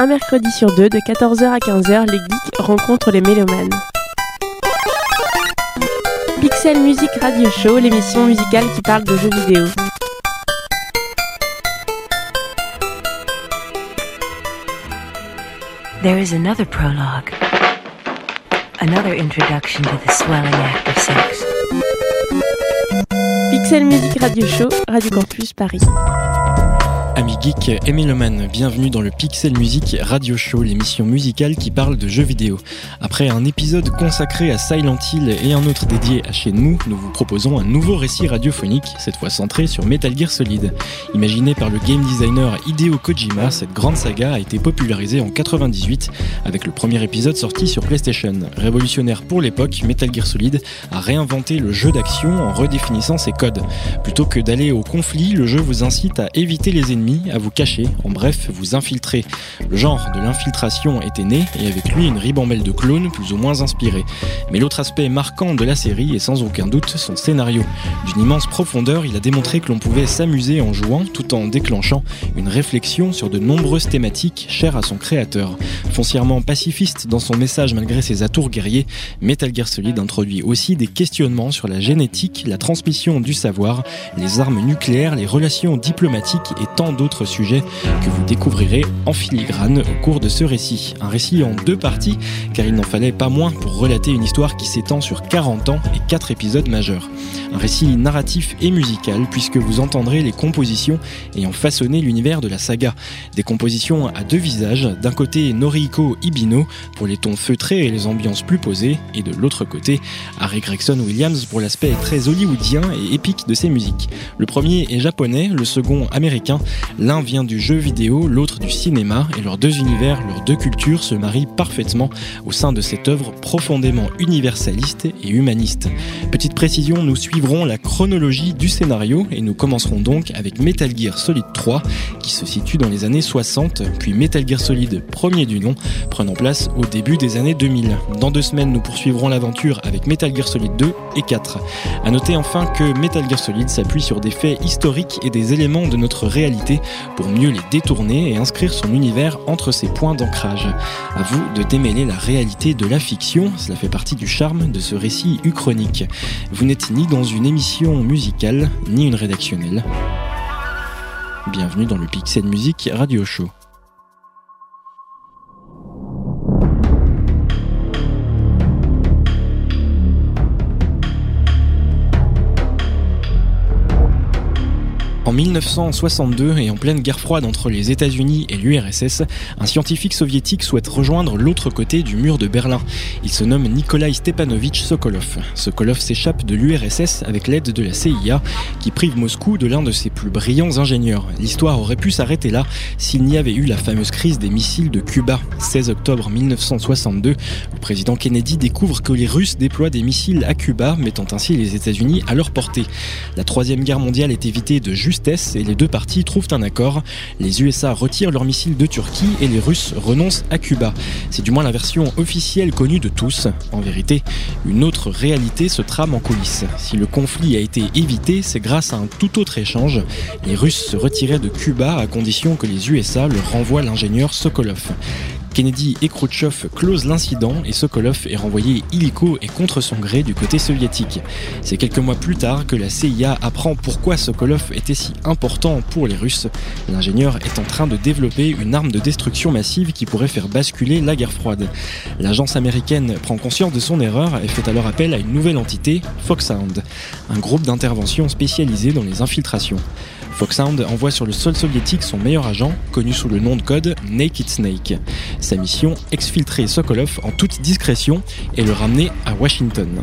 un mercredi sur deux, de 14h à 15h, les geeks rencontrent les mélomanes. Pixel Music Radio Show, l'émission musicale qui parle de jeux vidéo. There is another prologue. Another introduction to the swelling act of sex. Pixel Music Radio Show, Radio Campus Paris. Amis geeks et mélomanes, bienvenue dans le Pixel Music Radio Show, l'émission musicale qui parle de jeux vidéo. Après un épisode consacré à Silent Hill et un autre dédié à Shenmue, nous vous proposons un nouveau récit radiophonique, cette fois centré sur Metal Gear Solid. Imaginé par le game designer Hideo Kojima, cette grande saga a été popularisée en 98 avec le premier épisode sorti sur PlayStation. Révolutionnaire pour l'époque, Metal Gear Solid a réinventé le jeu d'action en redéfinissant ses codes. Plutôt que d'aller au conflit, le jeu vous incite à éviter les ennemis à vous cacher, en bref, vous infiltrer. Le genre de l'infiltration était né et avec lui une ribambelle de clones plus ou moins inspirés. Mais l'autre aspect marquant de la série est sans aucun doute son scénario. D'une immense profondeur, il a démontré que l'on pouvait s'amuser en jouant tout en déclenchant une réflexion sur de nombreuses thématiques chères à son créateur. Foncièrement pacifiste dans son message malgré ses atours guerriers, Metal Gear Solid introduit aussi des questionnements sur la génétique, la transmission du savoir, les armes nucléaires, les relations diplomatiques et tant d'autres sujets que vous découvrirez en filigrane au cours de ce récit. Un récit en deux parties, car il n'en fallait pas moins pour relater une histoire qui s'étend sur 40 ans et 4 épisodes majeurs. Un récit narratif et musical, puisque vous entendrez les compositions ayant façonné l'univers de la saga. Des compositions à deux visages, d'un côté Noriko Ibino pour les tons feutrés et les ambiances plus posées, et de l'autre côté Harry Gregson Williams pour l'aspect très hollywoodien et épique de ses musiques. Le premier est japonais, le second américain, L'un vient du jeu vidéo, l'autre du cinéma, et leurs deux univers, leurs deux cultures se marient parfaitement au sein de cette œuvre profondément universaliste et humaniste. Petite précision, nous suivrons la chronologie du scénario et nous commencerons donc avec Metal Gear Solid 3 qui se situe dans les années 60, puis Metal Gear Solid premier du nom prenant place au début des années 2000. Dans deux semaines, nous poursuivrons l'aventure avec Metal Gear Solid 2 et 4. A noter enfin que Metal Gear Solid s'appuie sur des faits historiques et des éléments de notre réalité pour mieux les détourner et inscrire son univers entre ses points d'ancrage. À vous de démêler la réalité de la fiction, cela fait partie du charme de ce récit uchronique. Vous n'êtes ni dans une émission musicale, ni une rédactionnelle. Bienvenue dans le Pixel Music Radio Show. En 1962 et en pleine guerre froide entre les États-Unis et l'URSS, un scientifique soviétique souhaite rejoindre l'autre côté du mur de Berlin. Il se nomme Nikolai Stepanovich Sokolov. Sokolov s'échappe de l'URSS avec l'aide de la CIA qui prive Moscou de l'un de ses plus brillants ingénieurs. L'histoire aurait pu s'arrêter là s'il n'y avait eu la fameuse crise des missiles de Cuba. 16 octobre 1962, le président Kennedy découvre que les Russes déploient des missiles à Cuba, mettant ainsi les États-Unis à leur portée. La troisième guerre mondiale est évitée de et les deux parties trouvent un accord. Les USA retirent leurs missiles de Turquie et les Russes renoncent à Cuba. C'est du moins la version officielle connue de tous. En vérité, une autre réalité se trame en coulisses. Si le conflit a été évité, c'est grâce à un tout autre échange. Les Russes se retiraient de Cuba à condition que les USA leur renvoient l'ingénieur Sokolov. Kennedy et Khrouchtchev closent l'incident et Sokolov est renvoyé illico et contre son gré du côté soviétique. C'est quelques mois plus tard que la CIA apprend pourquoi Sokolov était si important pour les Russes. L'ingénieur est en train de développer une arme de destruction massive qui pourrait faire basculer la guerre froide. L'agence américaine prend conscience de son erreur et fait alors appel à une nouvelle entité, Foxhound, un groupe d'intervention spécialisé dans les infiltrations. Foxhound envoie sur le sol soviétique son meilleur agent, connu sous le nom de code Naked Snake. Sa mission, exfiltrer Sokolov en toute discrétion et le ramener à Washington.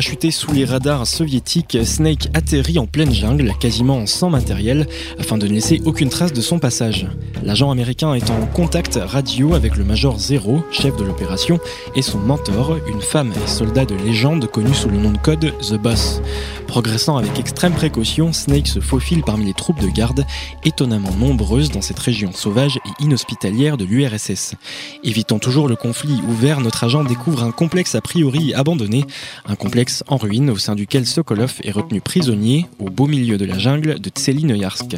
Parachuté sous les radars soviétiques, Snake atterrit en pleine jungle, quasiment sans matériel, afin de ne laisser aucune trace de son passage. L'agent américain est en contact radio avec le Major Zero, chef de l'opération, et son mentor, une femme et soldat de légende connue sous le nom de code The Boss. Progressant avec extrême précaution, Snake se faufile parmi les troupes de garde, étonnamment nombreuses dans cette région sauvage et inhospitalière de l'URSS. Évitant toujours le conflit ouvert, notre agent découvre un complexe a priori abandonné, un complexe en ruine au sein duquel Sokolov est retenu prisonnier au beau milieu de la jungle de Tselinoyarsk.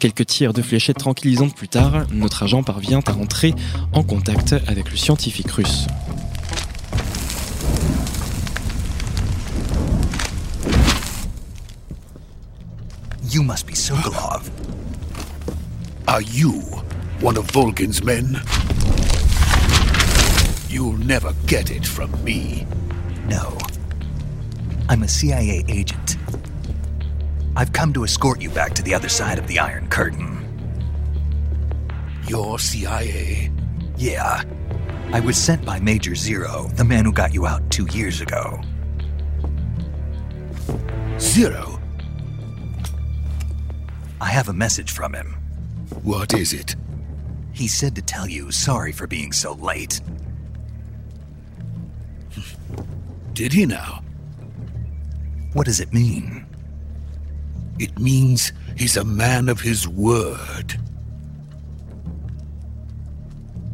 Quelques tirs de fléchettes tranquillisantes plus tard, notre agent parvient à entrer en contact avec le scientifique russe. You must be Sokolov. Are you one of Volgin's men? You'll never get it from me. No. I'm a CIA agent. I've come to escort you back to the other side of the Iron Curtain. You're CIA? Yeah. I was sent by Major Zero, the man who got you out two years ago. Zero? I have a message from him. What is it? He said to tell you sorry for being so late. Did he now? What does it mean? It means he's a man of his word.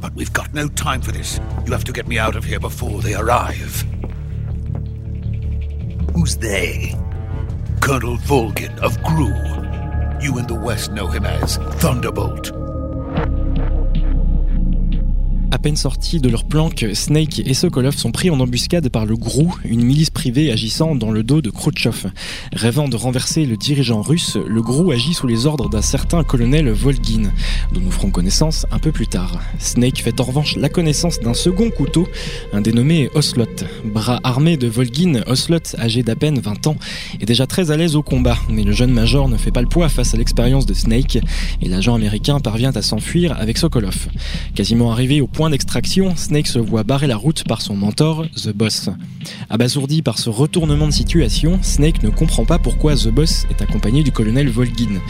But we've got no time for this. You have to get me out of here before they arrive. Who's they? Colonel Volgin of Gru. You in the West know him as Thunderbolt. Peine sortis de leur planque, Snake et Sokolov sont pris en embuscade par le GRU, une milice privée agissant dans le dos de Khrouchtchev. Rêvant de renverser le dirigeant russe, le GRU agit sous les ordres d'un certain colonel Volgin, dont nous ferons connaissance un peu plus tard. Snake fait en revanche la connaissance d'un second couteau, un dénommé Oslot. Bras armé de Volgin, Oslot, âgé d'à peine 20 ans, est déjà très à l'aise au combat, mais le jeune major ne fait pas le poids face à l'expérience de Snake, et l'agent américain parvient à s'enfuir avec Sokolov. Quasiment arrivé au point d'extraction, Snake se voit barrer la route par son mentor, The Boss. Abasourdi par ce retournement de situation, Snake ne comprend pas pourquoi The Boss est accompagné du colonel Volgin.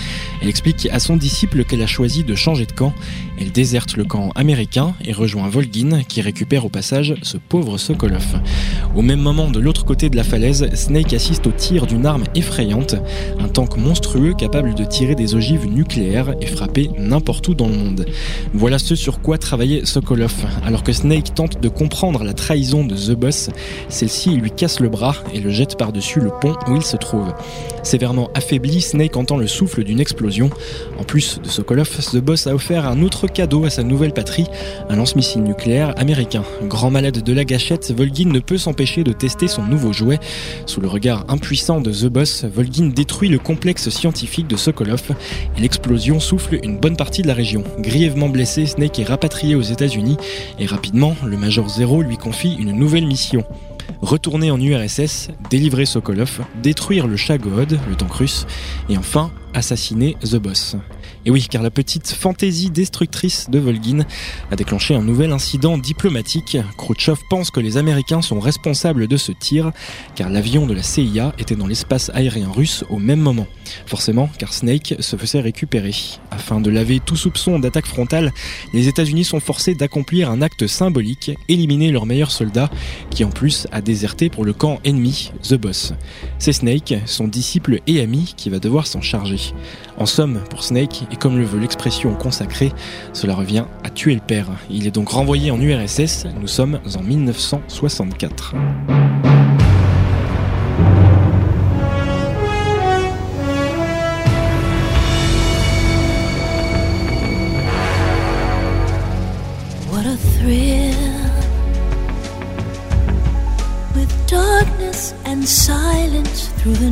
Elle explique à son disciple qu'elle a choisi de changer de camp. Elle déserte le camp américain et rejoint Volgin, qui récupère au passage ce pauvre Sokolov. Au même moment, de l'autre côté de la falaise, Snake assiste au tir d'une arme effrayante, un tank monstrueux capable de tirer des ogives nucléaires et frapper n'importe où dans le monde. Voilà ce sur quoi travaillait Sokolov. Alors que Snake tente de comprendre la trahison de The Boss, celle-ci lui casse le bras et le jette par-dessus le pont où il se trouve. Sévèrement affaibli, Snake entend le souffle d'une explosion. En plus de Sokolov, The Boss a offert un autre cadeau à sa nouvelle patrie, un lance-missile nucléaire américain. Grand malade de la gâchette, Volgin ne peut s'empêcher de tester son nouveau jouet. Sous le regard impuissant de The Boss, Volgin détruit le complexe scientifique de Sokolov et l'explosion souffle une bonne partie de la région. Grièvement blessé, Snake est rapatrié aux États-Unis et rapidement, le Major Zero lui confie une nouvelle mission. Retourner en URSS, délivrer Sokolov, détruire le Chagod, le tank russe, et enfin assassiner The Boss. Et oui, car la petite fantaisie destructrice de Volgin a déclenché un nouvel incident diplomatique. Khrouchtchev pense que les Américains sont responsables de ce tir, car l'avion de la CIA était dans l'espace aérien russe au même moment. Forcément, car Snake se faisait récupérer. Afin de laver tout soupçon d'attaque frontale, les États-Unis sont forcés d'accomplir un acte symbolique, éliminer leur meilleur soldat, qui en plus a déserté pour le camp ennemi, The Boss. C'est Snake, son disciple et ami, qui va devoir s'en charger. En somme, pour Snake, et comme le veut l'expression consacrée, cela revient à tuer le père. Il est donc renvoyé en URSS, nous sommes en 1964. What a thrill with darkness and silence through the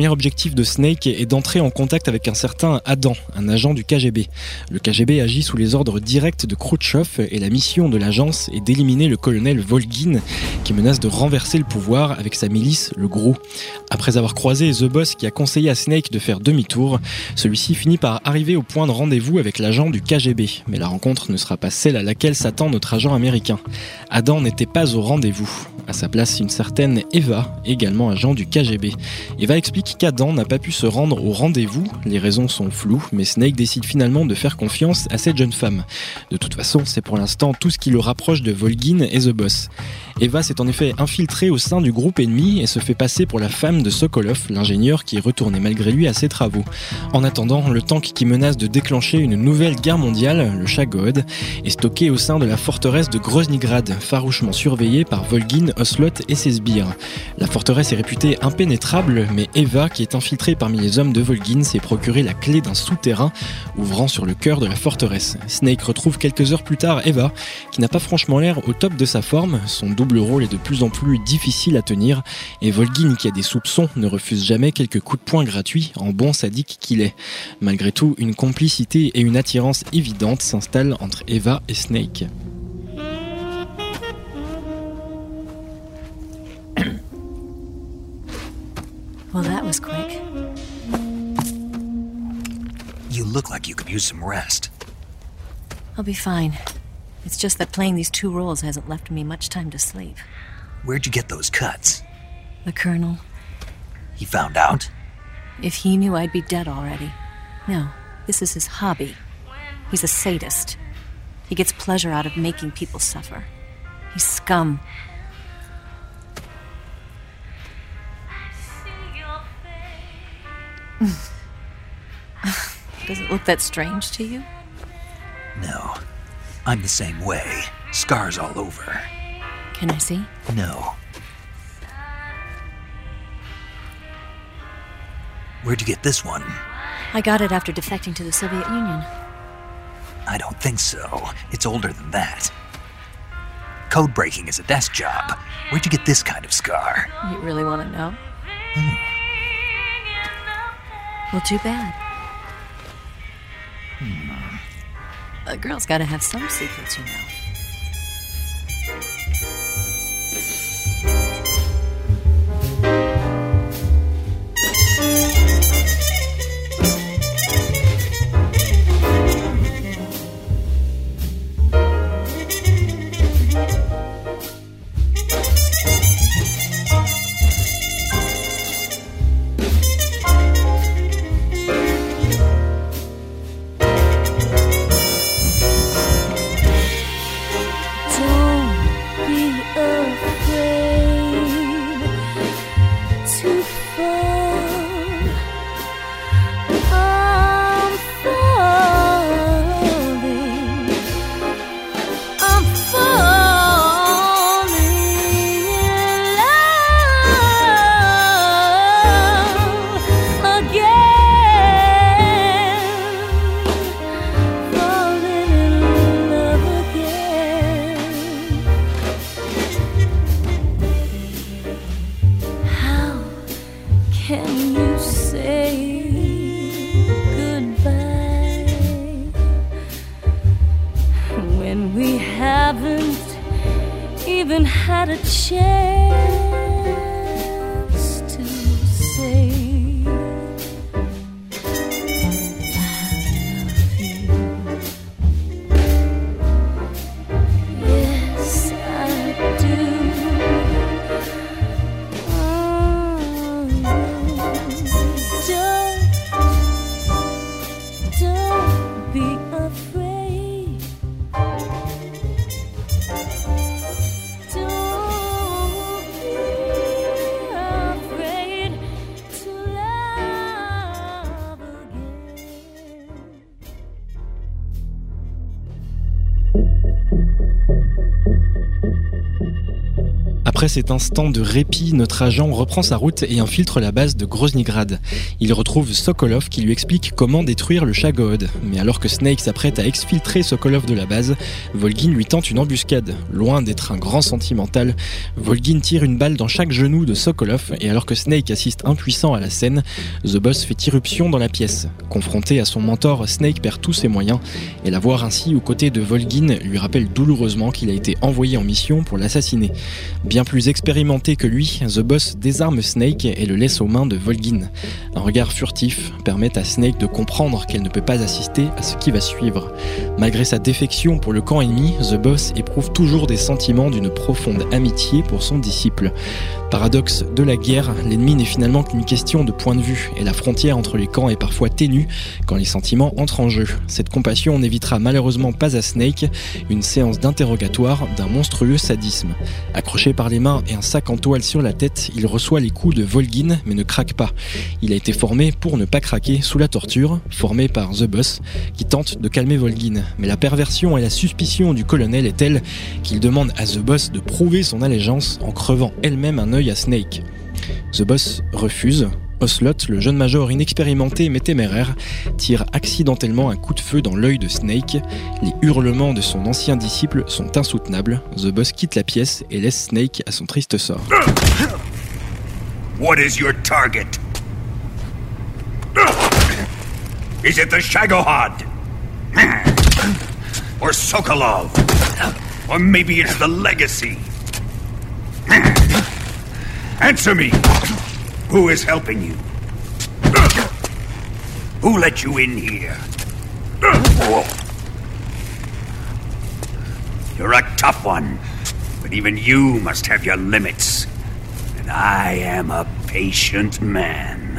premier objectif de Snake est d'entrer en contact avec un certain Adam, un agent du KGB. Le KGB agit sous les ordres directs de Khrouchtchev et la mission de l'agence est d'éliminer le colonel Volgin qui menace de renverser le pouvoir avec sa milice, le GRU. Après avoir croisé The Boss qui a conseillé à Snake de faire demi-tour, celui-ci finit par arriver au point de rendez-vous avec l'agent du KGB. Mais la rencontre ne sera pas celle à laquelle s'attend notre agent américain. Adam n'était pas au rendez-vous. À sa place, une certaine Eva, également agent du KGB. Eva explique qu'Adam n'a pas pu se rendre au rendez-vous, les raisons sont floues, mais Snake décide finalement de faire confiance à cette jeune femme. De toute façon, c'est pour l'instant tout ce qui le rapproche de Volgin et The Boss. Eva s'est en effet infiltrée au sein du groupe ennemi et se fait passer pour la femme de Sokolov, l'ingénieur qui est retourné malgré lui à ses travaux. En attendant, le tank qui menace de déclencher une nouvelle guerre mondiale, le Chagod, est stocké au sein de la forteresse de Groznygrad, farouchement surveillée par Volgin, Oslot et ses sbires. La forteresse est réputée impénétrable, mais Eva, qui est infiltrée parmi les hommes de Volgin, s'est procuré la clé d'un souterrain ouvrant sur le cœur de la forteresse. Snake retrouve quelques heures plus tard Eva, qui n'a pas franchement l'air au top de sa forme, son double rôle est de plus en plus difficile à tenir, et Volgin, qui a des soupçons, ne refuse jamais quelques coups de poing gratuits en bon sadique qu'il est. Malgré tout, une complicité et une attirance évidente s'installent entre Eva et Snake. Well, that was quick. You look like you could use some rest. I'll be fine. It's just that playing these two roles hasn't left me much time to sleep. Where'd you get those cuts? The Colonel, He found out? if he knew I'd be dead already. No, this is his hobby. He's a sadist. He gets pleasure out of making people suffer. He's scum. Does it look that strange to you? No. I'm the same way. Scars all over. Can I see? No. Where'd you get this one? I got it after defecting to the Soviet Union. I don't think so. It's older than that. Code breaking is a desk job. Where'd you get this kind of scar? You really want to know? Hmm. Well, too bad. Hmm. A girl's got to have some secrets, you know. Cet instant de répit, notre agent reprend sa route et infiltre la base de Groznygrad. Il retrouve Sokolov qui lui explique comment détruire le Shagod. Mais alors que Snake s'apprête à exfiltrer Sokolov de la base, Volgin lui tente une embuscade. Loin d'être un grand sentimental, Volgin tire une balle dans chaque genou de Sokolov et alors que Snake assiste impuissant à la scène, The Boss fait irruption dans la pièce. Confronté à son mentor, Snake perd tous ses moyens et la voir ainsi aux côtés de Volgin lui rappelle douloureusement qu'il a été envoyé en mission pour l'assassiner. Bien plus expérimenté que lui, The Boss désarme Snake et le laisse aux mains de Volgin. Un regard furtif permet à Snake de comprendre qu'elle ne peut pas assister à ce qui va suivre. Malgré sa défection pour le camp ennemi, The Boss éprouve toujours des sentiments d'une profonde amitié pour son disciple. Paradoxe de la guerre, l'ennemi n'est finalement qu'une question de point de vue, et la frontière entre les camps est parfois ténue quand les sentiments entrent en jeu. Cette compassion n'évitera malheureusement pas à Snake une séance d'interrogatoire d'un monstrueux sadisme. Accroché par les mains et un sac en toile sur la tête, il reçoit les coups de Volgin mais ne craque pas. Il a été formé pour ne pas craquer sous la torture, formé par The Boss, qui tente de calmer Volgin. Mais la perversion et la suspicion du colonel est telle qu'il demande à The Boss de prouver son allégeance en crevant elle-même un œil à Snake. The Boss refuse. Ocelot, le jeune major inexpérimenté mais téméraire, tire accidentellement un coup de feu dans l'œil de Snake. Les hurlements de son ancien disciple sont insoutenables. The Boss quitte la pièce et laisse Snake à son triste sort. What is your target? Is it the Shagohod? Or Sokolov? Or maybe it's the Legacy? Answer me! Who is helping you? Who let you in here? You're a tough one, but even you must have your limits. And I am a patient man.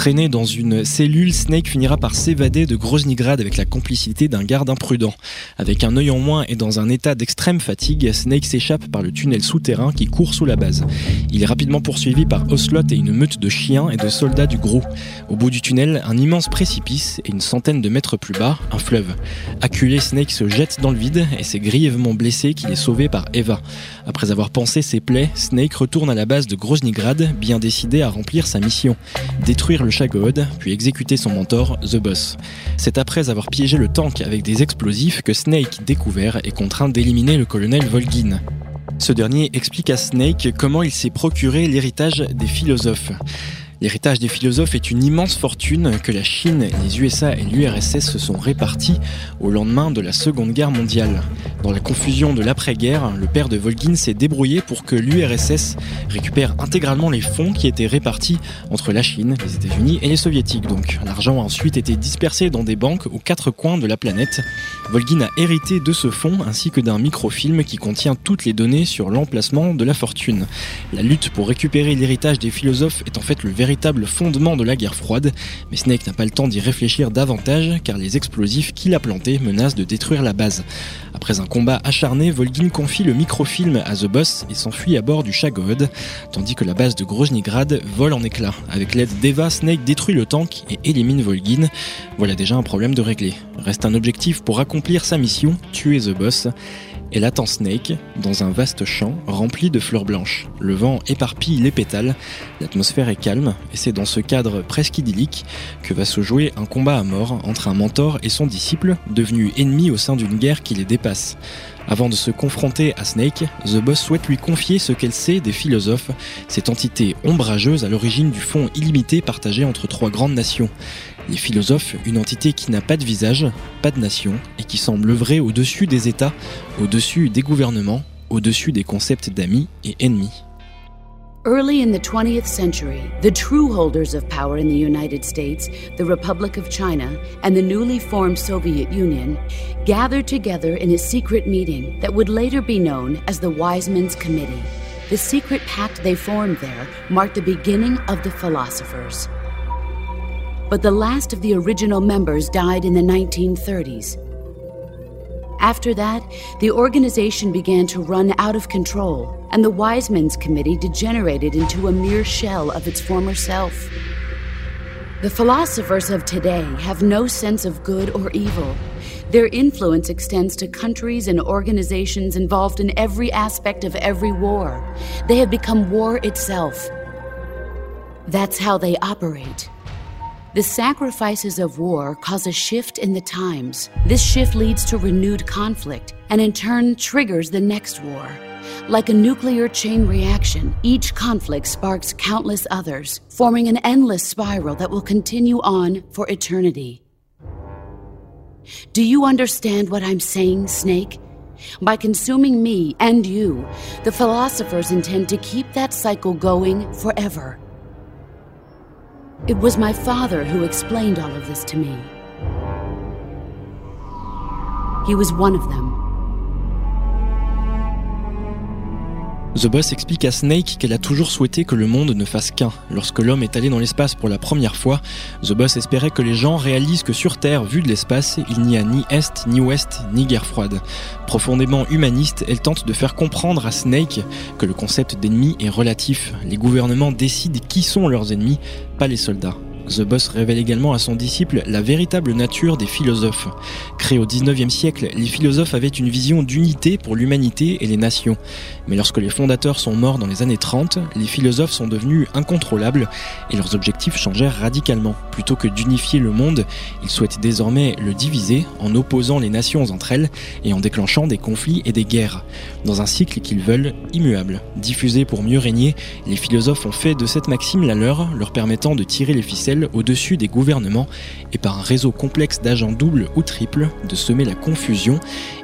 Traîné dans une cellule, Snake finira par s'évader de Groznygrad avec la complicité d'un garde imprudent. Avec un œil en moins et dans un état d'extrême fatigue, Snake s'échappe par le tunnel souterrain qui court sous la base. Il est rapidement poursuivi par Ocelot et une meute de chiens et de soldats du gros. Au bout du tunnel, un immense précipice et une centaine de mètres plus bas, un fleuve. Acculé, Snake se jette dans le vide et c'est grièvement blessé qu'il est sauvé par Eva. Après avoir pansé ses plaies, Snake retourne à la base de Groznygrad, bien décidé à remplir sa mission. Détruire le Shagod, puis exécuter son mentor, The Boss. C'est après avoir piégé le tank avec des explosifs que Snake, découvert, est contraint d'éliminer le colonel Volgin. Ce dernier explique à Snake comment il s'est procuré l'héritage des philosophes. L'héritage des philosophes est une immense fortune que la Chine, les USA et l'URSS se sont répartis au lendemain de la Seconde Guerre mondiale. Dans la confusion de l'après-guerre, le père de Volgin s'est débrouillé pour que l'URSS récupère intégralement les fonds qui étaient répartis entre la Chine, les États-Unis et les Soviétiques. Donc l'argent a ensuite été dispersé dans des banques aux quatre coins de la planète. Volgin a hérité de ce fonds ainsi que d'un microfilm qui contient toutes les données sur l'emplacement de la fortune. La lutte pour récupérer l'héritage des philosophes est en fait le véritable fondement de la guerre froide, mais Snake n'a pas le temps d'y réfléchir davantage car les explosifs qu'il a plantés menacent de détruire la base. Après un combat acharné, Volgin confie le microfilm à The Boss et s'enfuit à bord du Shagod, tandis que la base de Groznygrad vole en éclats. Avec l'aide d'Eva, Snake détruit le tank et élimine Volgin. Voilà déjà un problème de réglé. Reste un objectif pour accomplir sa mission, tuer The Boss. Elle attend Snake dans un vaste champ rempli de fleurs blanches. Le vent éparpille les pétales, l'atmosphère est calme et c'est dans ce cadre presque idyllique que va se jouer un combat à mort entre un mentor et son disciple, devenu ennemi au sein d'une guerre qui les dépasse. Avant de se confronter à Snake, The Boss souhaite lui confier ce qu'elle sait des philosophes, cette entité ombrageuse à l'origine du fond illimité partagé entre trois grandes nations. Les philosophes, une entité qui n'a pas de visage, pas de nation et qui semble œuvrer au-dessus des États, au-dessus des gouvernements, au-dessus des concepts d'amis et ennemis. Early in the 20th century, the true holders of power in the United States, the Republic of China, and the newly formed Soviet Union gathered together in a secret meeting that would later be known as the Wiseman's Committee. The secret pact they formed there marked the beginning of the philosophers. But the last of the original members died in the 1930s. After that, the organization began to run out of control, and the Wiseman's Committee degenerated into a mere shell of its former self. The philosophers of today have no sense of good or evil. Their influence extends to countries and organizations involved in every aspect of every war. They have become war itself. That's how they operate. The sacrifices of war cause a shift in the times. This shift leads to renewed conflict and in turn triggers the next war. Like a nuclear chain reaction, each conflict sparks countless others, forming an endless spiral that will continue on for eternity. Do you understand what I'm saying, Snake? By consuming me and you, the philosophers intend to keep that cycle going forever. It was my father who explained all of this to me. He was one of them. The Boss explique à Snake qu'elle a toujours souhaité que le monde ne fasse qu'un. Lorsque l'homme est allé dans l'espace pour la première fois, The Boss espérait que les gens réalisent que sur Terre, vu de l'espace, il n'y a ni Est, ni Ouest, ni guerre froide. Profondément humaniste, elle tente de faire comprendre à Snake que le concept d'ennemi est relatif. Les gouvernements décident qui sont leurs ennemis, pas les soldats. The Boss révèle également à son disciple la véritable nature des philosophes. Créés au 19e siècle, les philosophes avaient une vision d'unité pour l'humanité et les nations. Mais lorsque les fondateurs sont morts dans les années 30, les philosophes sont devenus incontrôlables et leurs objectifs changèrent radicalement. Plutôt que d'unifier le monde, ils souhaitent désormais le diviser en opposant les nations entre elles et en déclenchant des conflits et des guerres. Dans un cycle qu'ils veulent immuable. Diffusé pour mieux régner, les philosophes ont fait de cette maxime la leur, leur permettant de tirer les ficelles au-dessus des gouvernements et par un réseau complexe d'agents doubles ou triples de semer la confusion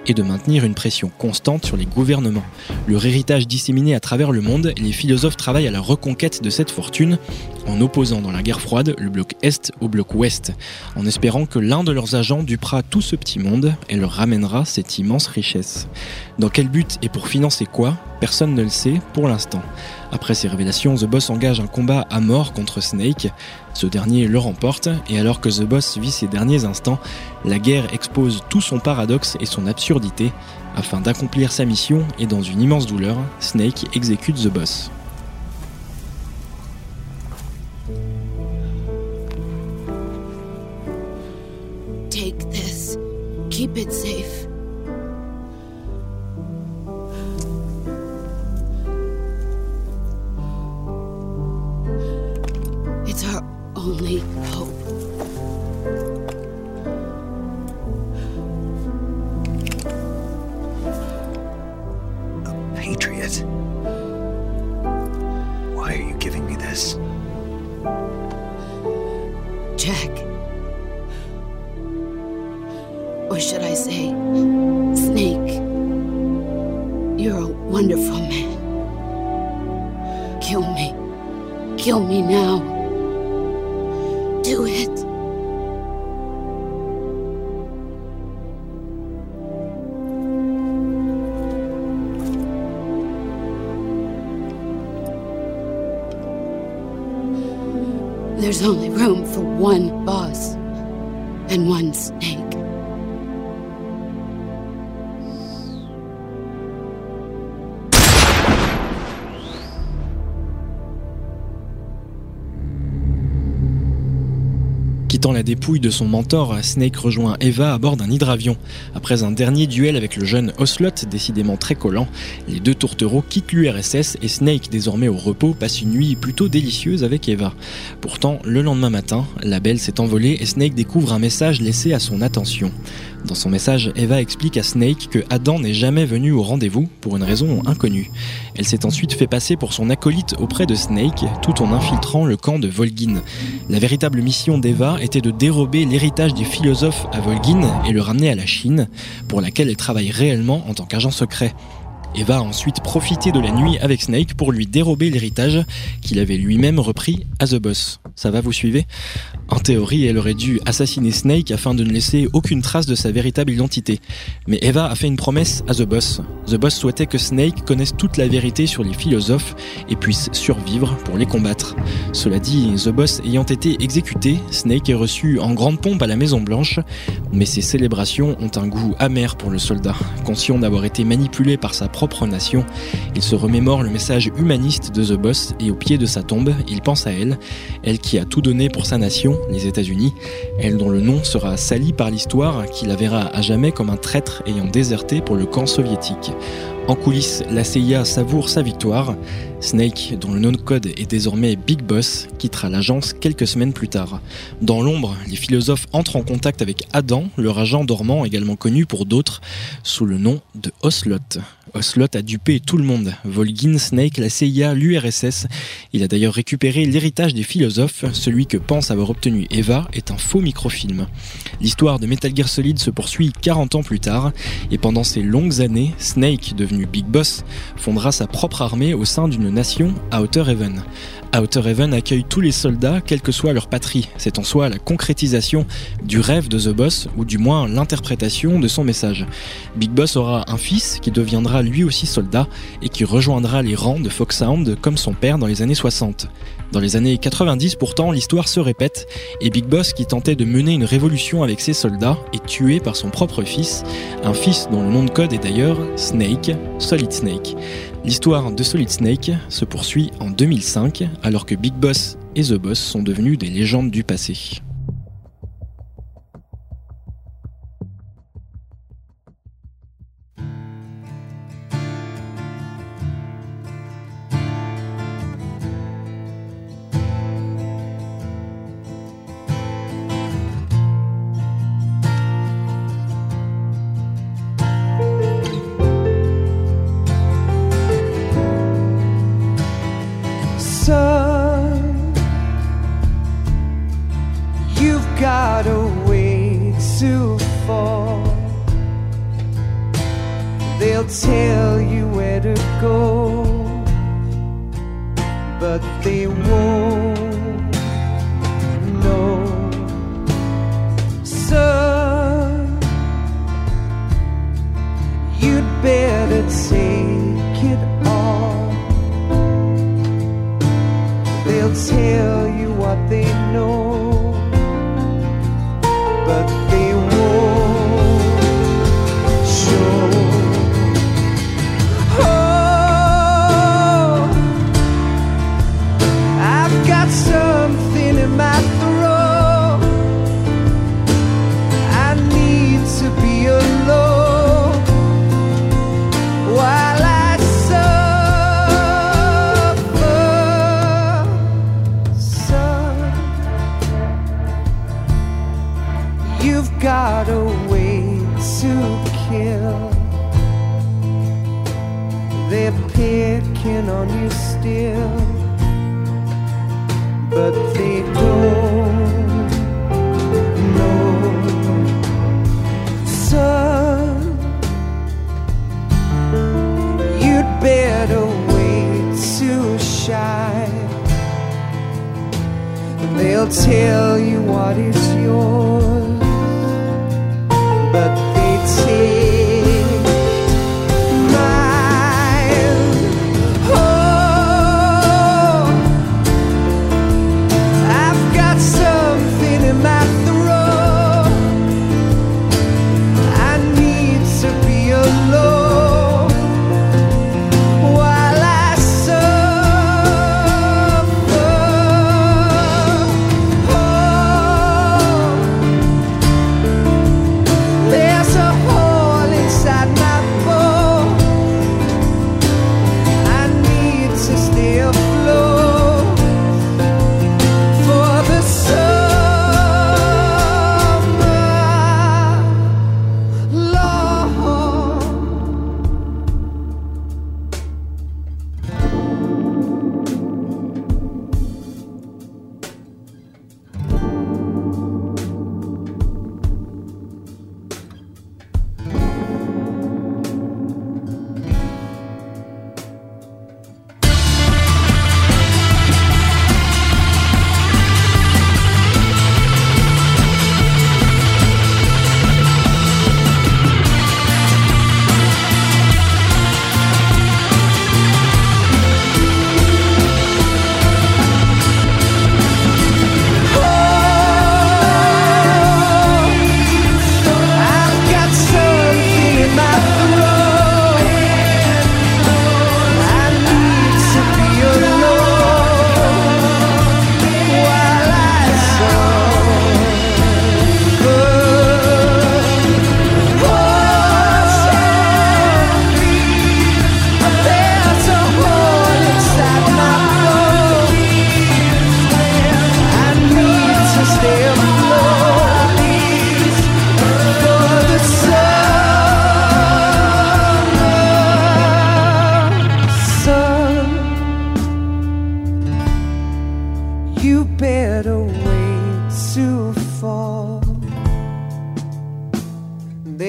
et de maintenir une pression constante sur les gouvernements. Leur héritage disséminé à travers le monde, les philosophes travaillent à la reconquête de cette fortune en opposant dans la guerre froide le bloc Est au bloc Ouest, en espérant que l'un de leurs agents dupera tout ce petit monde et leur ramènera cette immense richesse. Dans quel but et pour financer quoi Personne ne le sait pour l'instant. Après ces révélations, The Boss engage un combat à mort contre Snake. Ce dernier le remporte, et alors que The Boss vit ses derniers instants, la guerre expose tout son paradoxe et son absurdité. Afin d'accomplir sa mission et dans une immense douleur, Snake exécute The Boss. Take this. Keep it safe. It's only hope. A patriot. Why are you giving me this? Jack. Or should I say, Snake? You're a wonderful man. Kill me. Kill me now. For one boss dépouille de son mentor, Snake rejoint Eva à bord d'un hydravion. Après un dernier duel avec le jeune Ocelot, décidément très collant, les deux tourtereaux quittent l'URSS et Snake, désormais au repos, passe une nuit plutôt délicieuse avec Eva. Pourtant, le lendemain matin, la belle s'est envolée et Snake découvre un message laissé à son attention. Dans son message, Eva explique à Snake que Adam n'est jamais venu au rendez-vous pour une raison inconnue. Elle s'est ensuite fait passer pour son acolyte auprès de Snake, tout en infiltrant le camp de Volgin. La véritable mission d'Eva était de dérober l'héritage des philosophes à Volgin et le ramener à la Chine, pour laquelle elle travaille réellement en tant qu'agent secret et va ensuite profiter de la nuit avec Snake pour lui dérober l'héritage qu'il avait lui-même repris à The Boss. Ça va, vous suivez? En théorie, elle aurait dû assassiner Snake afin de ne laisser aucune trace de sa véritable identité. Mais Eva a fait une promesse à The Boss. The Boss souhaitait que Snake connaisse toute la vérité sur les philosophes et puisse survivre pour les combattre. Cela dit, The Boss ayant été exécuté, Snake est reçu en grande pompe à la Maison Blanche, mais ces célébrations ont un goût amer pour le soldat. Conscient d'avoir été manipulé par sa propre nation, il se remémore le message humaniste de The Boss et au pied de sa tombe, il pense à elle, elle qui a tout donné pour sa nation, les États-Unis, elle dont le nom sera sali par l'histoire, qui la verra à jamais comme un traître ayant déserté pour le camp soviétique. En coulisses, la CIA savoure sa victoire. Snake, dont le nom de code est désormais Big Boss, quittera l'agence quelques semaines plus tard. Dans l'ombre, les philosophes entrent en contact avec Adam, leur agent dormant également connu pour d'autres sous le nom de Oslot. Oslot a dupé tout le monde. Volgin, Snake, la CIA, l'URSS. Il a d'ailleurs récupéré l'héritage des philosophes. Celui que pense avoir obtenu Eva est un faux microfilm. L'histoire de Metal Gear Solid se poursuit 40 ans plus tard. Et pendant ces longues années, Snake, devenu Big Boss, fondera sa propre armée au sein d'une nation, Outer Heaven. Outer Heaven accueille tous les soldats, quelle que soit leur patrie. C'est en soi la concrétisation du rêve de The Boss, ou du moins l'interprétation de son message. Big Boss aura un fils qui deviendra lui aussi soldat et qui rejoindra les rangs de Foxhound comme son père dans les années 60. Dans les années 90 pourtant, l'histoire se répète et Big Boss qui tentait de mener une révolution avec ses soldats est tué par son propre fils, un fils dont le nom de code est d'ailleurs Snake, Solid Snake. L'histoire de Solid Snake se poursuit en 2005 alors que Big Boss et The Boss sont devenus des légendes du passé. Son, you've got a way to fall. They'll tell you where to go, but they won't know. Son, you'd better take it tell you what they still, but they don't know. Son, you'd better wait to shine. They'll tell you what is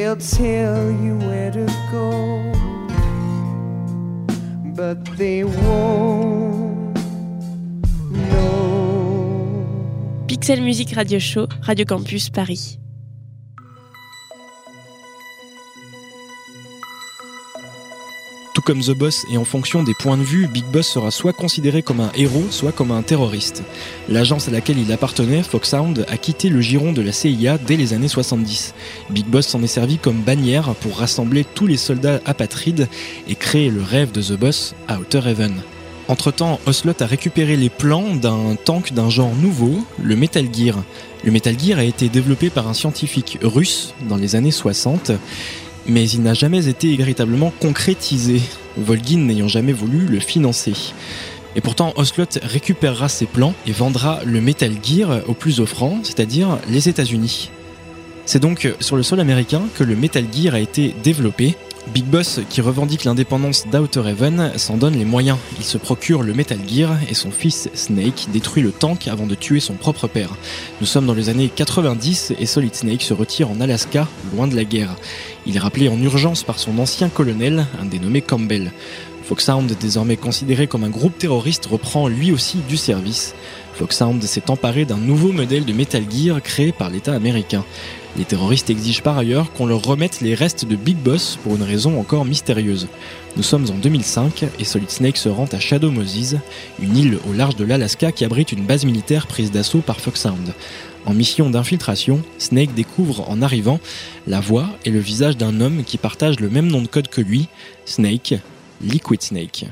They'll tell you where to go, but they won't know. Pixel Music Radio Show, Radio Campus Paris. Comme The Boss et en fonction des points de vue, Big Boss sera soit considéré comme un héros, soit comme un terroriste. L'agence à laquelle il appartenait, Foxhound, a quitté le giron de la CIA dès les années 70. Big Boss s'en est servi comme bannière pour rassembler tous les soldats apatrides et créer le rêve de The Boss à Outer Heaven. Entre-temps, Oslot a récupéré les plans d'un tank d'un genre nouveau, le Metal Gear. Le Metal Gear a été développé par un scientifique russe dans les années 60 mais il n'a jamais été véritablement concrétisé, Volgin n'ayant jamais voulu le financer. Et pourtant, Oslot récupérera ses plans et vendra le Metal Gear au plus offrant, c'est-à-dire les États-Unis. C'est donc sur le sol américain que le Metal Gear a été développé. Big Boss, qui revendique l'indépendance d'Outer Heaven, s'en donne les moyens. Il se procure le Metal Gear et son fils Snake détruit le tank avant de tuer son propre père. Nous sommes dans les années 90 et Solid Snake se retire en Alaska, loin de la guerre. Il est rappelé en urgence par son ancien colonel, un dénommé Campbell. Foxhound, désormais considéré comme un groupe terroriste, reprend lui aussi du service. Foxhound s'est emparé d'un nouveau modèle de Metal Gear créé par l'État américain. Les terroristes exigent par ailleurs qu'on leur remette les restes de Big Boss pour une raison encore mystérieuse. Nous sommes en 2005 et Solid Snake se rend à Shadow Moses, une île au large de l'Alaska qui abrite une base militaire prise d'assaut par Foxhound. En mission d'infiltration, Snake découvre en arrivant la voix et le visage d'un homme qui partage le même nom de code que lui, Snake, Liquid Snake.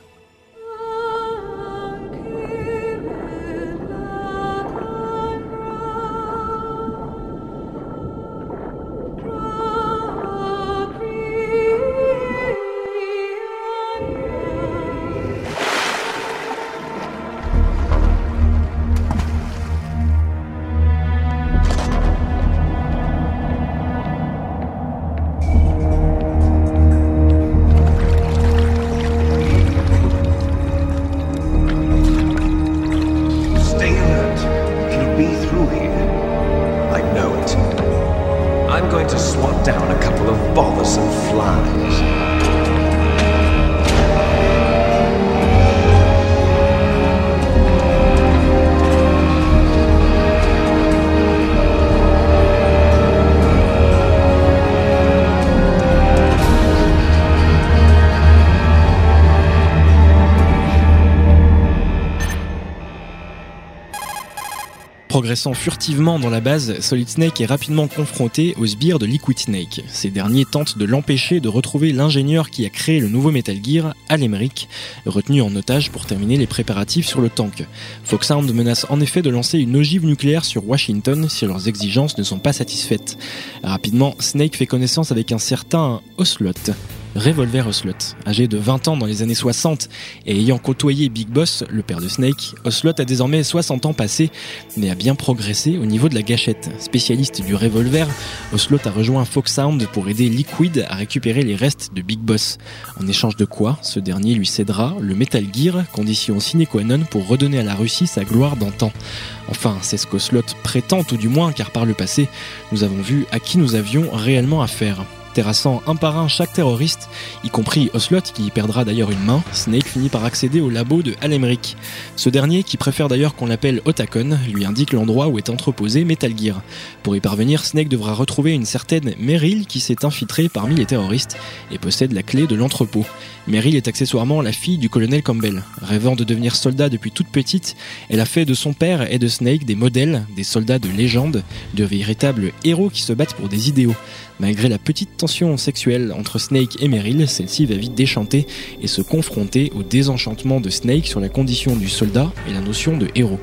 Progressant furtivement dans la base, Solid Snake est rapidement confronté aux sbires de Liquid Snake. Ces derniers tentent de l'empêcher de retrouver l'ingénieur qui a créé le nouveau Metal Gear, Al Emmerich, retenu en otage pour terminer les préparatifs sur le tank. Foxhound menace en effet de lancer une ogive nucléaire sur Washington si leurs exigences ne sont pas satisfaites. Rapidement, Snake fait connaissance avec un certain Oslot. Revolver Oslot. Âgé de 20 ans dans les années 60 et ayant côtoyé Big Boss, le père de Snake, Oslot a désormais 60 ans passés, mais a bien progressé au niveau de la gâchette. Spécialiste du revolver, Oslot a rejoint Foxhound pour aider Liquid à récupérer les restes de Big Boss. En échange de quoi, ce dernier lui cédera le Metal Gear, condition sine qua non pour redonner à la Russie sa gloire d'antan. Enfin, c'est ce qu'Oslot prétend tout du moins, car par le passé, nous avons vu à qui nous avions réellement affaire. Terrassant un par un chaque terroriste, y compris Oslot qui y perdra d'ailleurs une main, Snake finit par accéder au labo de Al Emmerich. Ce dernier, qui préfère d'ailleurs qu'on l'appelle Otakon, lui indique l'endroit où est entreposé Metal Gear. Pour y parvenir, Snake devra retrouver une certaine Meryl qui s'est infiltrée parmi les terroristes et possède la clé de l'entrepôt. Meryl est accessoirement la fille du colonel Campbell. Rêvant de devenir soldat depuis toute petite, elle a fait de son père et de Snake des modèles, des soldats de légende, de véritables héros qui se battent pour des idéaux. Malgré la petite tension sexuelle entre Snake et Meryl, celle-ci va vite déchanter et se confronter au désenchantement de Snake sur la condition du soldat et la notion de héros.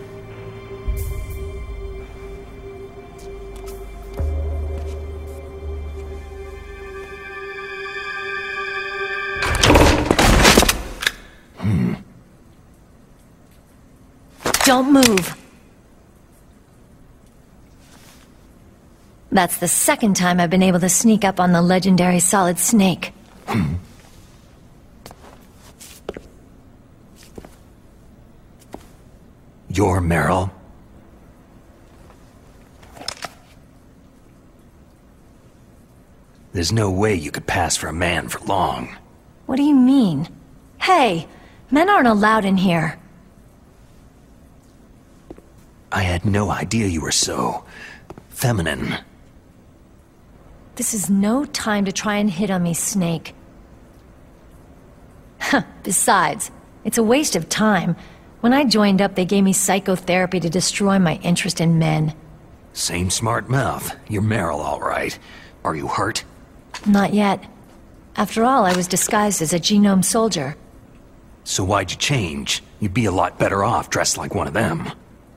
Don't move. That's the second time I've been able to sneak up on the legendary Solid Snake. Hmm. You're Meryl. There's no way you could pass for a man for long. What do you mean? Hey, men aren't allowed in here. I had no idea you were so feminine. This is no time to try and hit on me, Snake. Besides, it's a waste of time. When I joined up, they gave me psychotherapy to destroy my interest in men. Same smart mouth. You're Meryl, all right. Are you hurt? Not yet. After all, I was disguised as a genome soldier. So why'd you change? You'd be a lot better off dressed like one of them.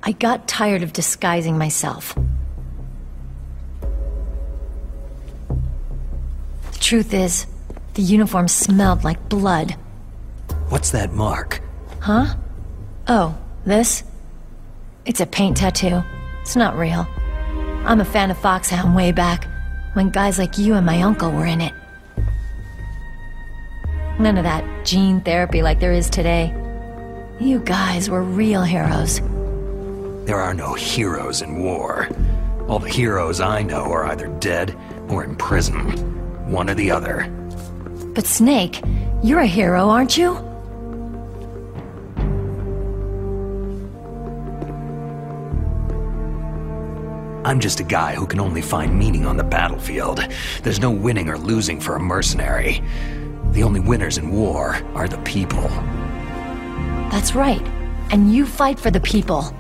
I got tired of disguising myself. Truth is, the uniform smelled like blood. What's that mark? Huh? Oh, this? It's a paint tattoo. It's not real. I'm a fan of Foxhound way back, when guys like you and my uncle were in it. None of that gene therapy like there is today. You guys were real heroes. There are no heroes in war. All the heroes I know are either dead or in prison. One or the other. But Snake, you're a hero, aren't you? I'm just a guy who can only find meaning on the battlefield. There's no winning or losing for a mercenary. The only winners in war are the people. That's right. And you fight for the people.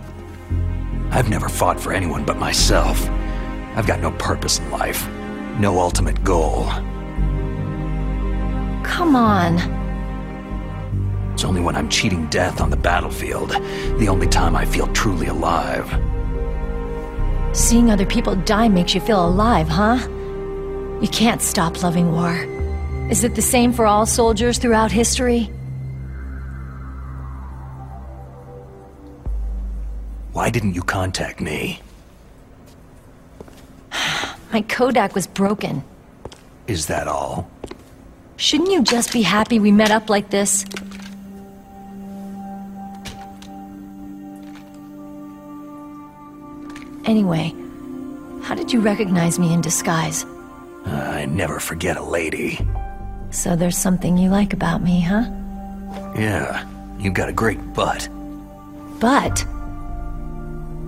I've never fought for anyone but myself. I've got no purpose in life, no ultimate goal. Come on. It's only when I'm cheating death on the battlefield, the only time I feel truly alive. Seeing other people die makes you feel alive, huh? You can't stop loving war. Is it the same for all soldiers throughout history? Why didn't you contact me? My Kodak was broken. Is that all? Shouldn't you just be happy we met up like this? Anyway, how did you recognize me in disguise? I never forget a lady. So there's something you like about me, huh? Yeah, you've got a great butt. Butt?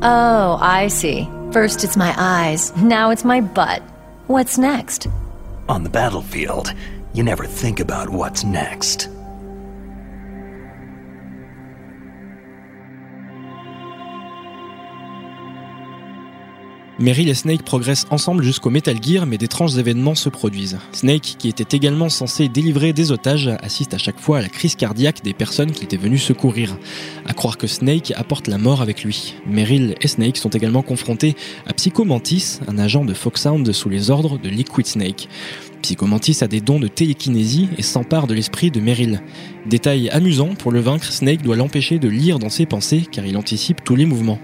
Oh, I see. First it's my eyes, now it's my butt. What's next? On the battlefield, you never think about what's next. Meryl et Snake progressent ensemble jusqu'au Metal Gear, mais d'étranges événements se produisent. Snake, qui était également censé délivrer des otages, assiste à chaque fois à la crise cardiaque des personnes qu'il était venu secourir. À croire que Snake apporte la mort avec lui. Meryl et Snake sont également confrontés à Psycho Mantis, un agent de Foxhound sous les ordres de Liquid Snake. Psycho Mantis a des dons de télékinésie et s'empare de l'esprit de Meryl. Détail amusant, pour le vaincre, Snake doit l'empêcher de lire dans ses pensées car il anticipe tous les mouvements.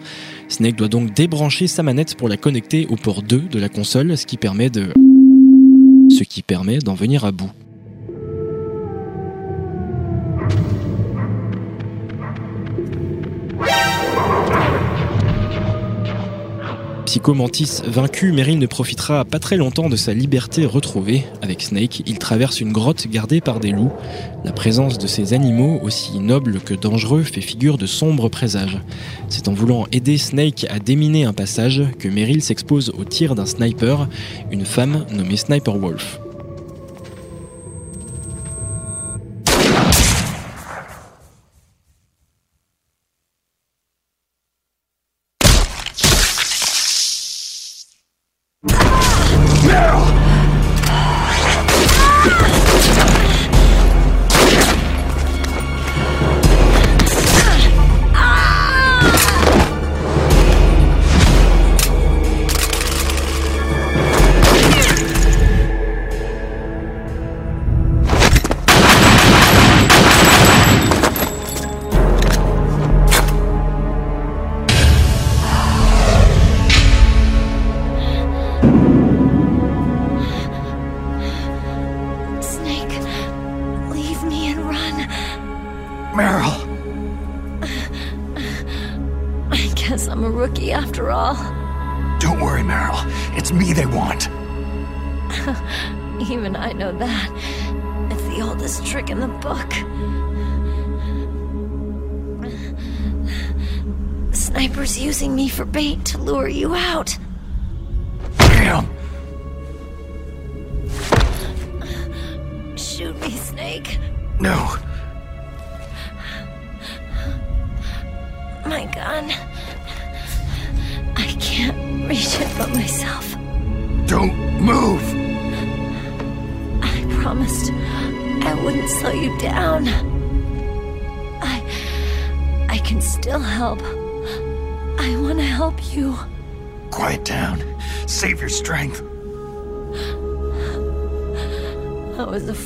Snake doit donc débrancher sa manette pour la connecter au port 2 de la console, ce qui permet de... ce qui permet d'en venir à bout. Psycho Mantis vaincu, Meryl ne profitera pas très longtemps de sa liberté retrouvée. Avec Snake, il traverse une grotte gardée par des loups. La présence de ces animaux, aussi nobles que dangereux, fait figure de sombres présages. C'est en voulant aider Snake à déminer un passage que Meryl s'expose au tir d'un sniper, une femme nommée Sniper Wolf. To lure you out.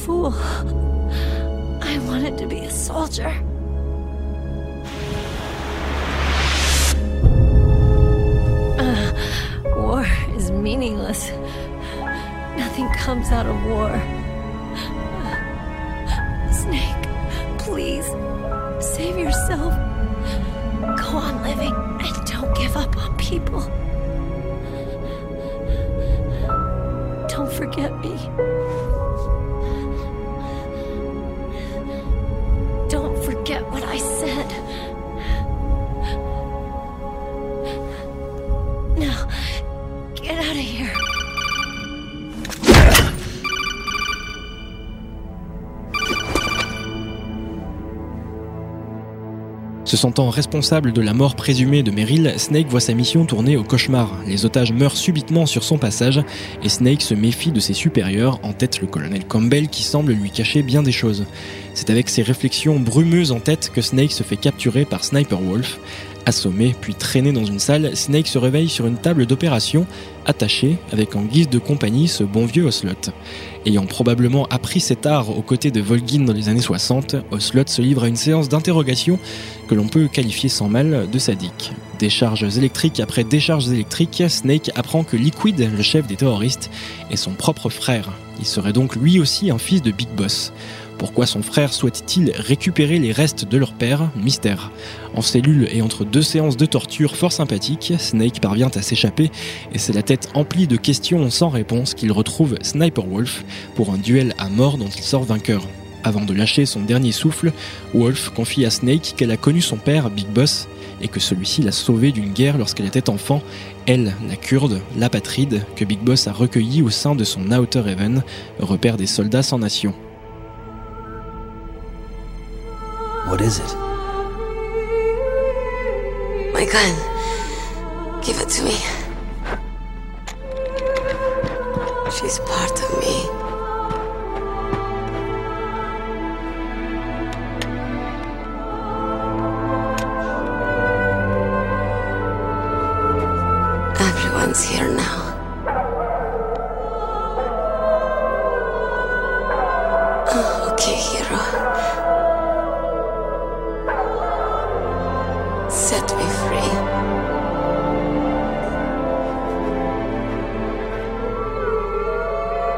Fool. I wanted to be a soldier. Se sentant responsable de la mort présumée de Meryl, Snake voit sa mission tourner au cauchemar. Les otages meurent subitement sur son passage et Snake se méfie de ses supérieurs, en tête le colonel Campbell qui semble lui cacher bien des choses. C'est avec ces réflexions brumeuses en tête que Snake se fait capturer par Sniper Wolf. Assommé puis traîné dans une salle, Snake se réveille sur une table d'opération, attaché avec en guise de compagnie ce bon vieux Ocelot. Ayant probablement appris cet art aux côtés de Volgin dans les années 60, Ocelot se livre à une séance d'interrogation que l'on peut qualifier sans mal de sadique. Décharges électriques après décharges électriques, Snake apprend que Liquid, le chef des terroristes, est son propre frère. Il serait donc lui aussi un fils de Big Boss. Pourquoi son frère souhaite-t-il récupérer les restes de leur père Mystère. En cellule et entre deux séances de torture fort sympathiques, Snake parvient à s'échapper et c'est la tête emplie de questions sans réponse qu'il retrouve Sniper Wolf pour un duel à mort dont il sort vainqueur. Avant de lâcher son dernier souffle, Wolf confie à Snake qu'elle a connu son père, Big Boss, et que celui-ci l'a sauvée d'une guerre lorsqu'elle était enfant, elle, la kurde, l'apatride, que Big Boss a recueillie au sein de son Outer Heaven, repère des soldats sans nation. What is it? My gun. Give it to me. She's part of me.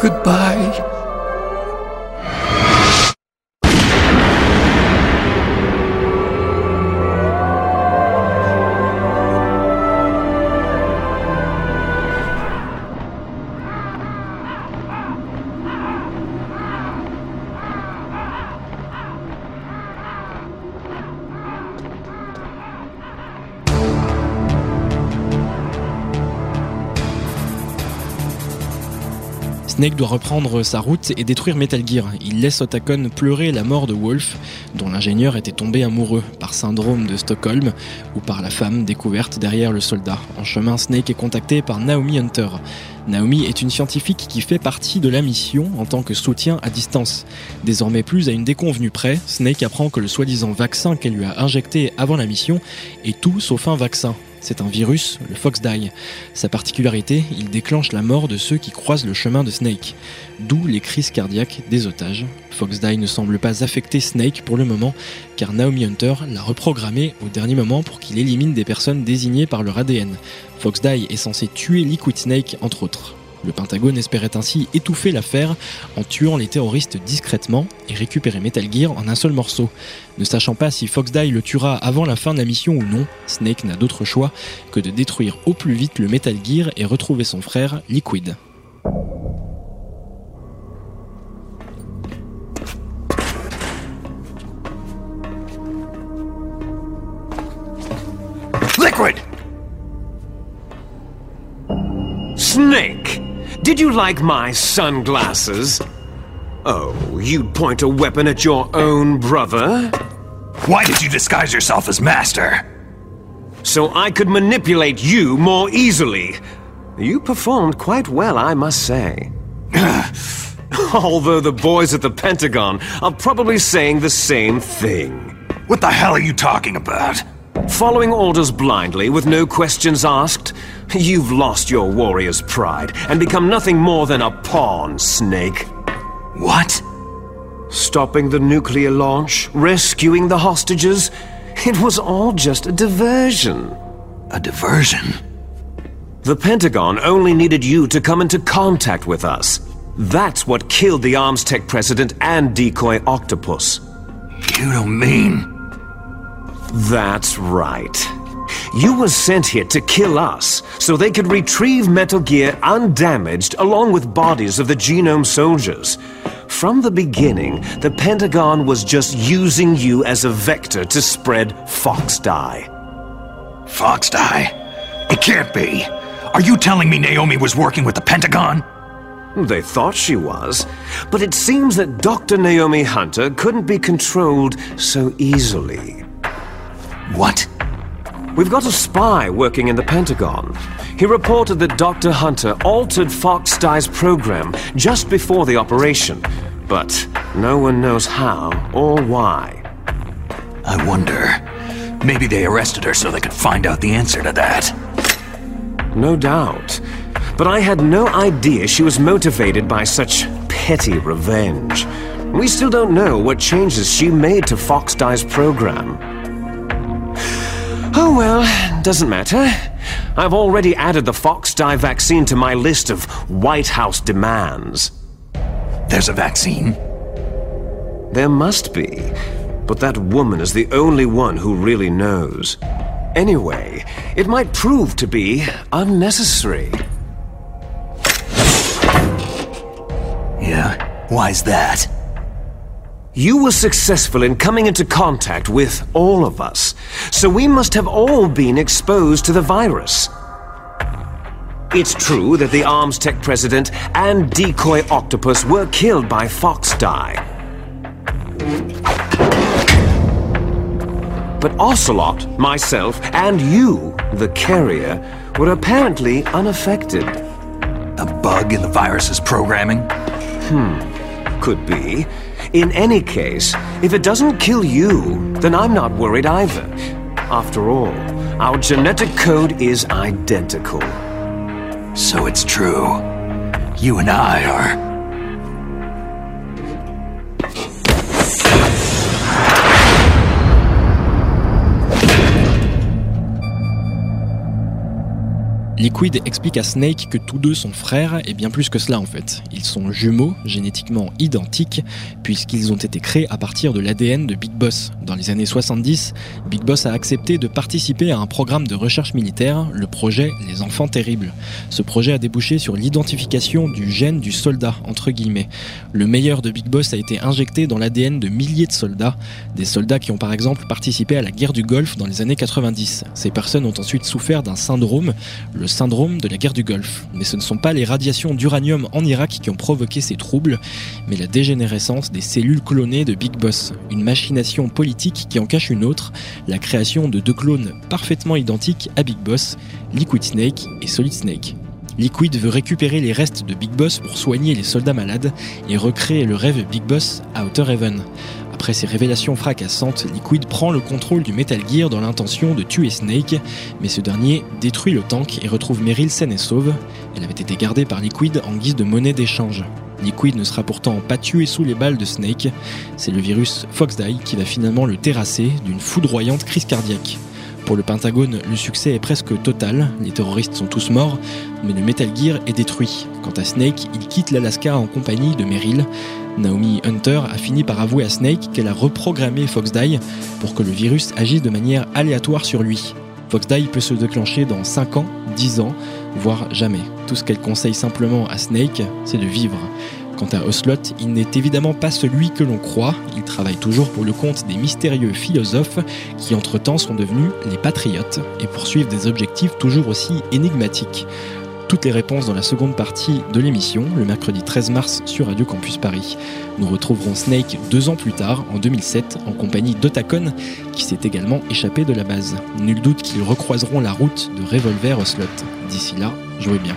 Goodbye. Snake doit reprendre sa route et détruire Metal Gear. Il laisse Otacon pleurer la mort de Wolf, dont l'ingénieur était tombé amoureux par syndrome de Stockholm ou par la femme découverte derrière le soldat. En chemin, Snake est contacté par Naomi Hunter. Naomi est une scientifique qui fait partie de la mission en tant que soutien à distance. Désormais plus à une déconvenue près, Snake apprend que le soi-disant vaccin qu'elle lui a injecté avant la mission est tout sauf un vaccin. C'est un virus, le Foxdie. Sa particularité, il déclenche la mort de ceux qui croisent le chemin de Snake. D'où les crises cardiaques des otages. Foxdie ne semble pas affecter Snake pour le moment, car Naomi Hunter l'a reprogrammé au dernier moment pour qu'il élimine des personnes désignées par leur ADN. Foxdie est censé tuer Liquid Snake, entre autres. Le Pentagone espérait ainsi étouffer l'affaire en tuant les terroristes discrètement et récupérer Metal Gear en un seul morceau. Ne sachant pas si foxdie le tuera avant la fin de la mission ou non, Snake n'a d'autre choix que de détruire au plus vite le Metal Gear et retrouver son frère Liquid. Liquid! Snake! Did you like my sunglasses? Oh, you'd point a weapon at your own brother? Why did you disguise yourself as Master? So I could manipulate you more easily. You performed quite well, I must say. Although the boys at the Pentagon are probably saying the same thing. What the hell are you talking about? Following orders blindly with no questions asked, you've lost your warrior's pride and become nothing more than a pawn, Snake. What? Stopping the nuclear launch, rescuing the hostages, it was all just a diversion. A diversion? The Pentagon only needed you to come into contact with us. That's what killed the Arms Tech president and decoy octopus. You don't mean. That's right. You were sent here to kill us so they could retrieve Metal Gear undamaged along with bodies of the genome soldiers. From the beginning, the Pentagon was just using you as a vector to spread Fox Die. Fox Die? It can't be. Are you telling me Naomi was working with the Pentagon? They thought she was, but it seems that Dr. Naomi Hunter couldn't be controlled so easily. What? We've got a spy working in the Pentagon. He reported that Dr. Hunter altered Fox Die's program just before the operation, but no one knows how or why. I wonder. Maybe they arrested her so they could find out the answer to that. No doubt. But I had no idea she was motivated by such petty revenge. We still don't know what changes she made to Fox Die's program. Oh well, doesn't matter. I've already added the Fox Die vaccine to my list of White House demands. There's a vaccine? There must be. But that woman is the only one who really knows. Anyway, it might prove to be unnecessary. Yeah? Why's that? You were successful in coming into contact with all of us, so we must have all been exposed to the virus. It's true that the Arms Tech president and decoy octopus were killed by Fox Die. But Ocelot, myself, and you, the carrier, were apparently unaffected. A bug in the virus's programming? Hmm, could be. In any case, if it doesn't kill you, then I'm not worried either. After all, our genetic code is identical. So it's true. You and I are. Liquid explique à Snake que tous deux sont frères et bien plus que cela en fait. Ils sont jumeaux, génétiquement identiques, puisqu'ils ont été créés à partir de l'ADN de Big Boss. Dans les années 70, Big Boss a accepté de participer à un programme de recherche militaire, le projet Les Enfants Terribles. Ce projet a débouché sur l'identification du gène du soldat. Le meilleur de Big Boss a été injecté dans l'ADN de milliers de soldats, des soldats qui ont par exemple participé à la guerre du Golfe dans les années 90. Ces personnes ont ensuite souffert d'un syndrome, le syndrome de la guerre du Golfe. Mais ce ne sont pas les radiations d'uranium en Irak qui ont provoqué ces troubles, mais la dégénérescence des cellules clonées de Big Boss, une machination politique qui en cache une autre, la création de deux clones parfaitement identiques à Big Boss, Liquid Snake et Solid Snake. Liquid veut récupérer les restes de Big Boss pour soigner les soldats malades et recréer le rêve Big Boss à Outer Heaven. Après ces révélations fracassantes, Liquid prend le contrôle du Metal Gear dans l'intention de tuer Snake, mais ce dernier détruit le tank et retrouve Meryl saine et sauve. Elle avait été gardée par Liquid en guise de monnaie d'échange. Liquid ne sera pourtant pas tué sous les balles de Snake, c'est le virus Foxdie qui va finalement le terrasser d'une foudroyante crise cardiaque. Pour le Pentagone, le succès est presque total, les terroristes sont tous morts, mais le Metal Gear est détruit. Quant à Snake, il quitte l'Alaska en compagnie de Meryl. Naomi Hunter a fini par avouer à Snake qu'elle a reprogrammé Foxdie pour que le virus agisse de manière aléatoire sur lui. Foxdie peut se déclencher dans 5 ans, 10 ans, voire jamais. Tout ce qu'elle conseille simplement à Snake, c'est de vivre. Quant à Ocelot, il n'est évidemment pas celui que l'on croit, il travaille toujours pour le compte des mystérieux philosophes qui entre-temps sont devenus les patriotes et poursuivent des objectifs toujours aussi énigmatiques. Toutes les réponses dans la seconde partie de l'émission, le mercredi 13 mars sur Radio Campus Paris. Nous retrouverons Snake deux ans plus tard, en 2007, en compagnie d'Otacon, qui s'est également échappé de la base. Nul doute qu'ils recroiseront la route de Revolver Ocelot. D'ici là, jouez bien.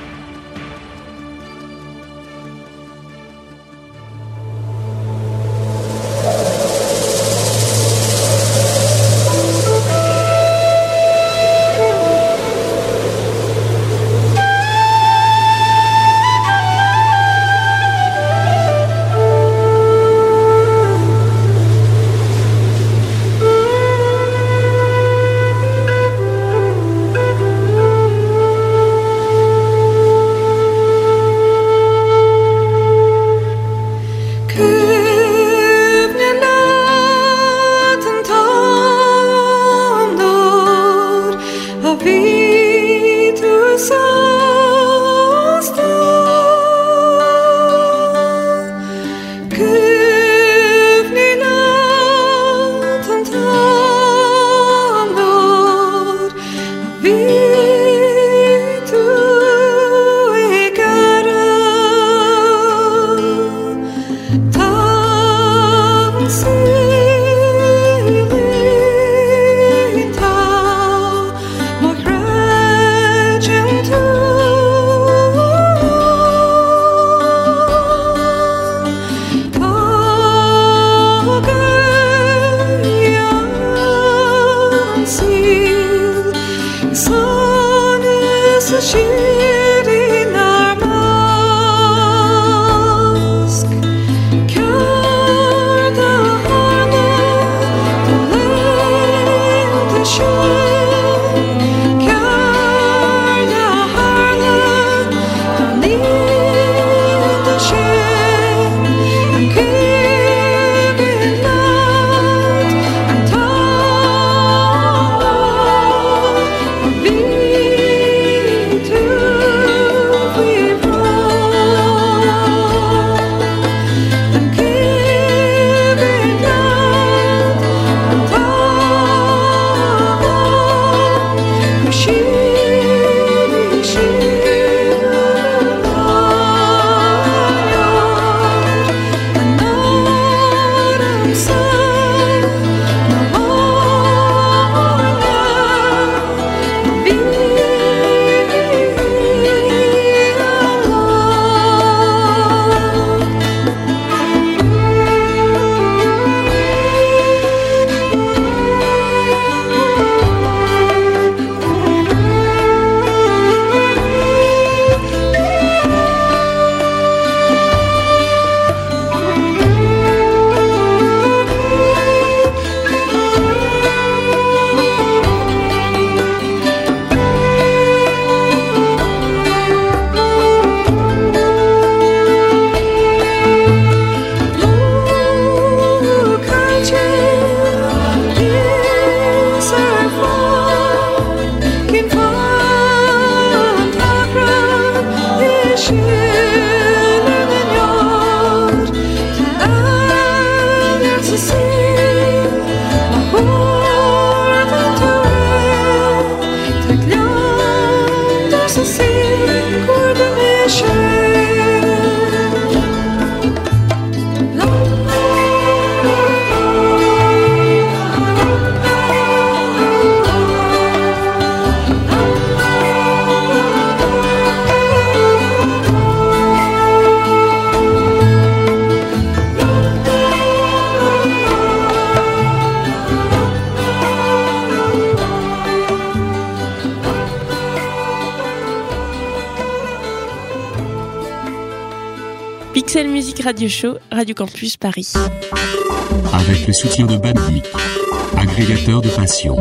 Radio Show, Radio Campus Paris. Avec le soutien de Bandic, agrégateur de passion.